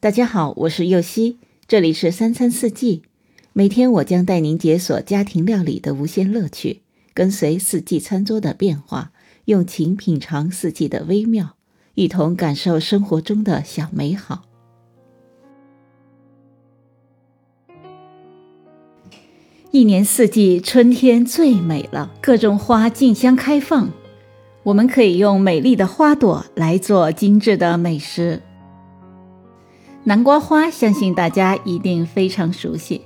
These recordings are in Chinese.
大家好，我是右希，这里是三餐四季。每天我将带您解锁家庭料理的无限乐趣，跟随四季餐桌的变化，用情品尝四季的微妙，一同感受生活中的小美好。一年四季，春天最美了，各种花竞相开放，我们可以用美丽的花朵来做精致的美食。南瓜花，相信大家一定非常熟悉，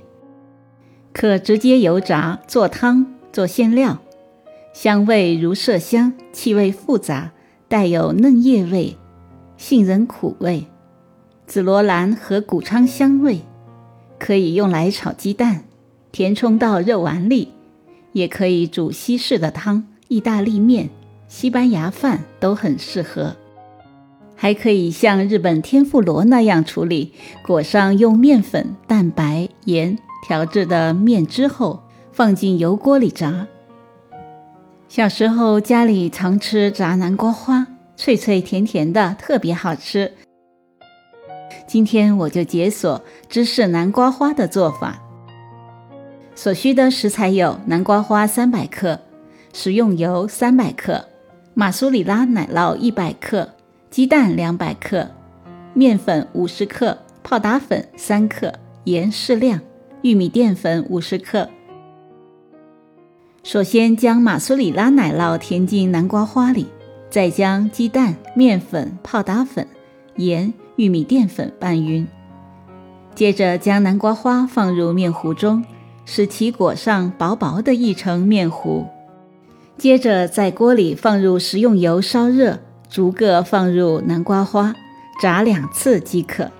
可直接油炸、做汤、做馅料，香味如麝香，气味复杂，带有嫩叶味、杏仁苦味、紫罗兰和谷仓香味，可以用来炒鸡蛋，填充到肉丸里，也可以煮西式的汤、意大利面、西班牙饭都很适合。还可以像日本天妇罗那样处理，裹上用面粉、蛋白、盐调制的面之后，放进油锅里炸。小时候家里常吃炸南瓜花，脆脆甜甜的，特别好吃。今天我就解锁芝士南瓜花的做法。所需的食材有南瓜花三百克、食用油三百克、马苏里拉奶酪一百克。鸡蛋两百克，面粉五十克，泡打粉三克，盐适量，玉米淀粉五十克。首先将马苏里拉奶酪填进南瓜花里，再将鸡蛋、面粉、泡打粉、盐、玉米淀粉拌匀。接着将南瓜花放入面糊中，使其裹上薄薄的一层面糊。接着在锅里放入食用油烧热。逐个放入南瓜花，炸两次即可。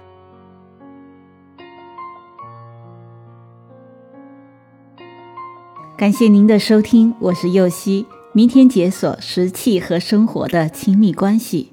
感谢您的收听，我是右希。明天解锁食气和生活的亲密关系。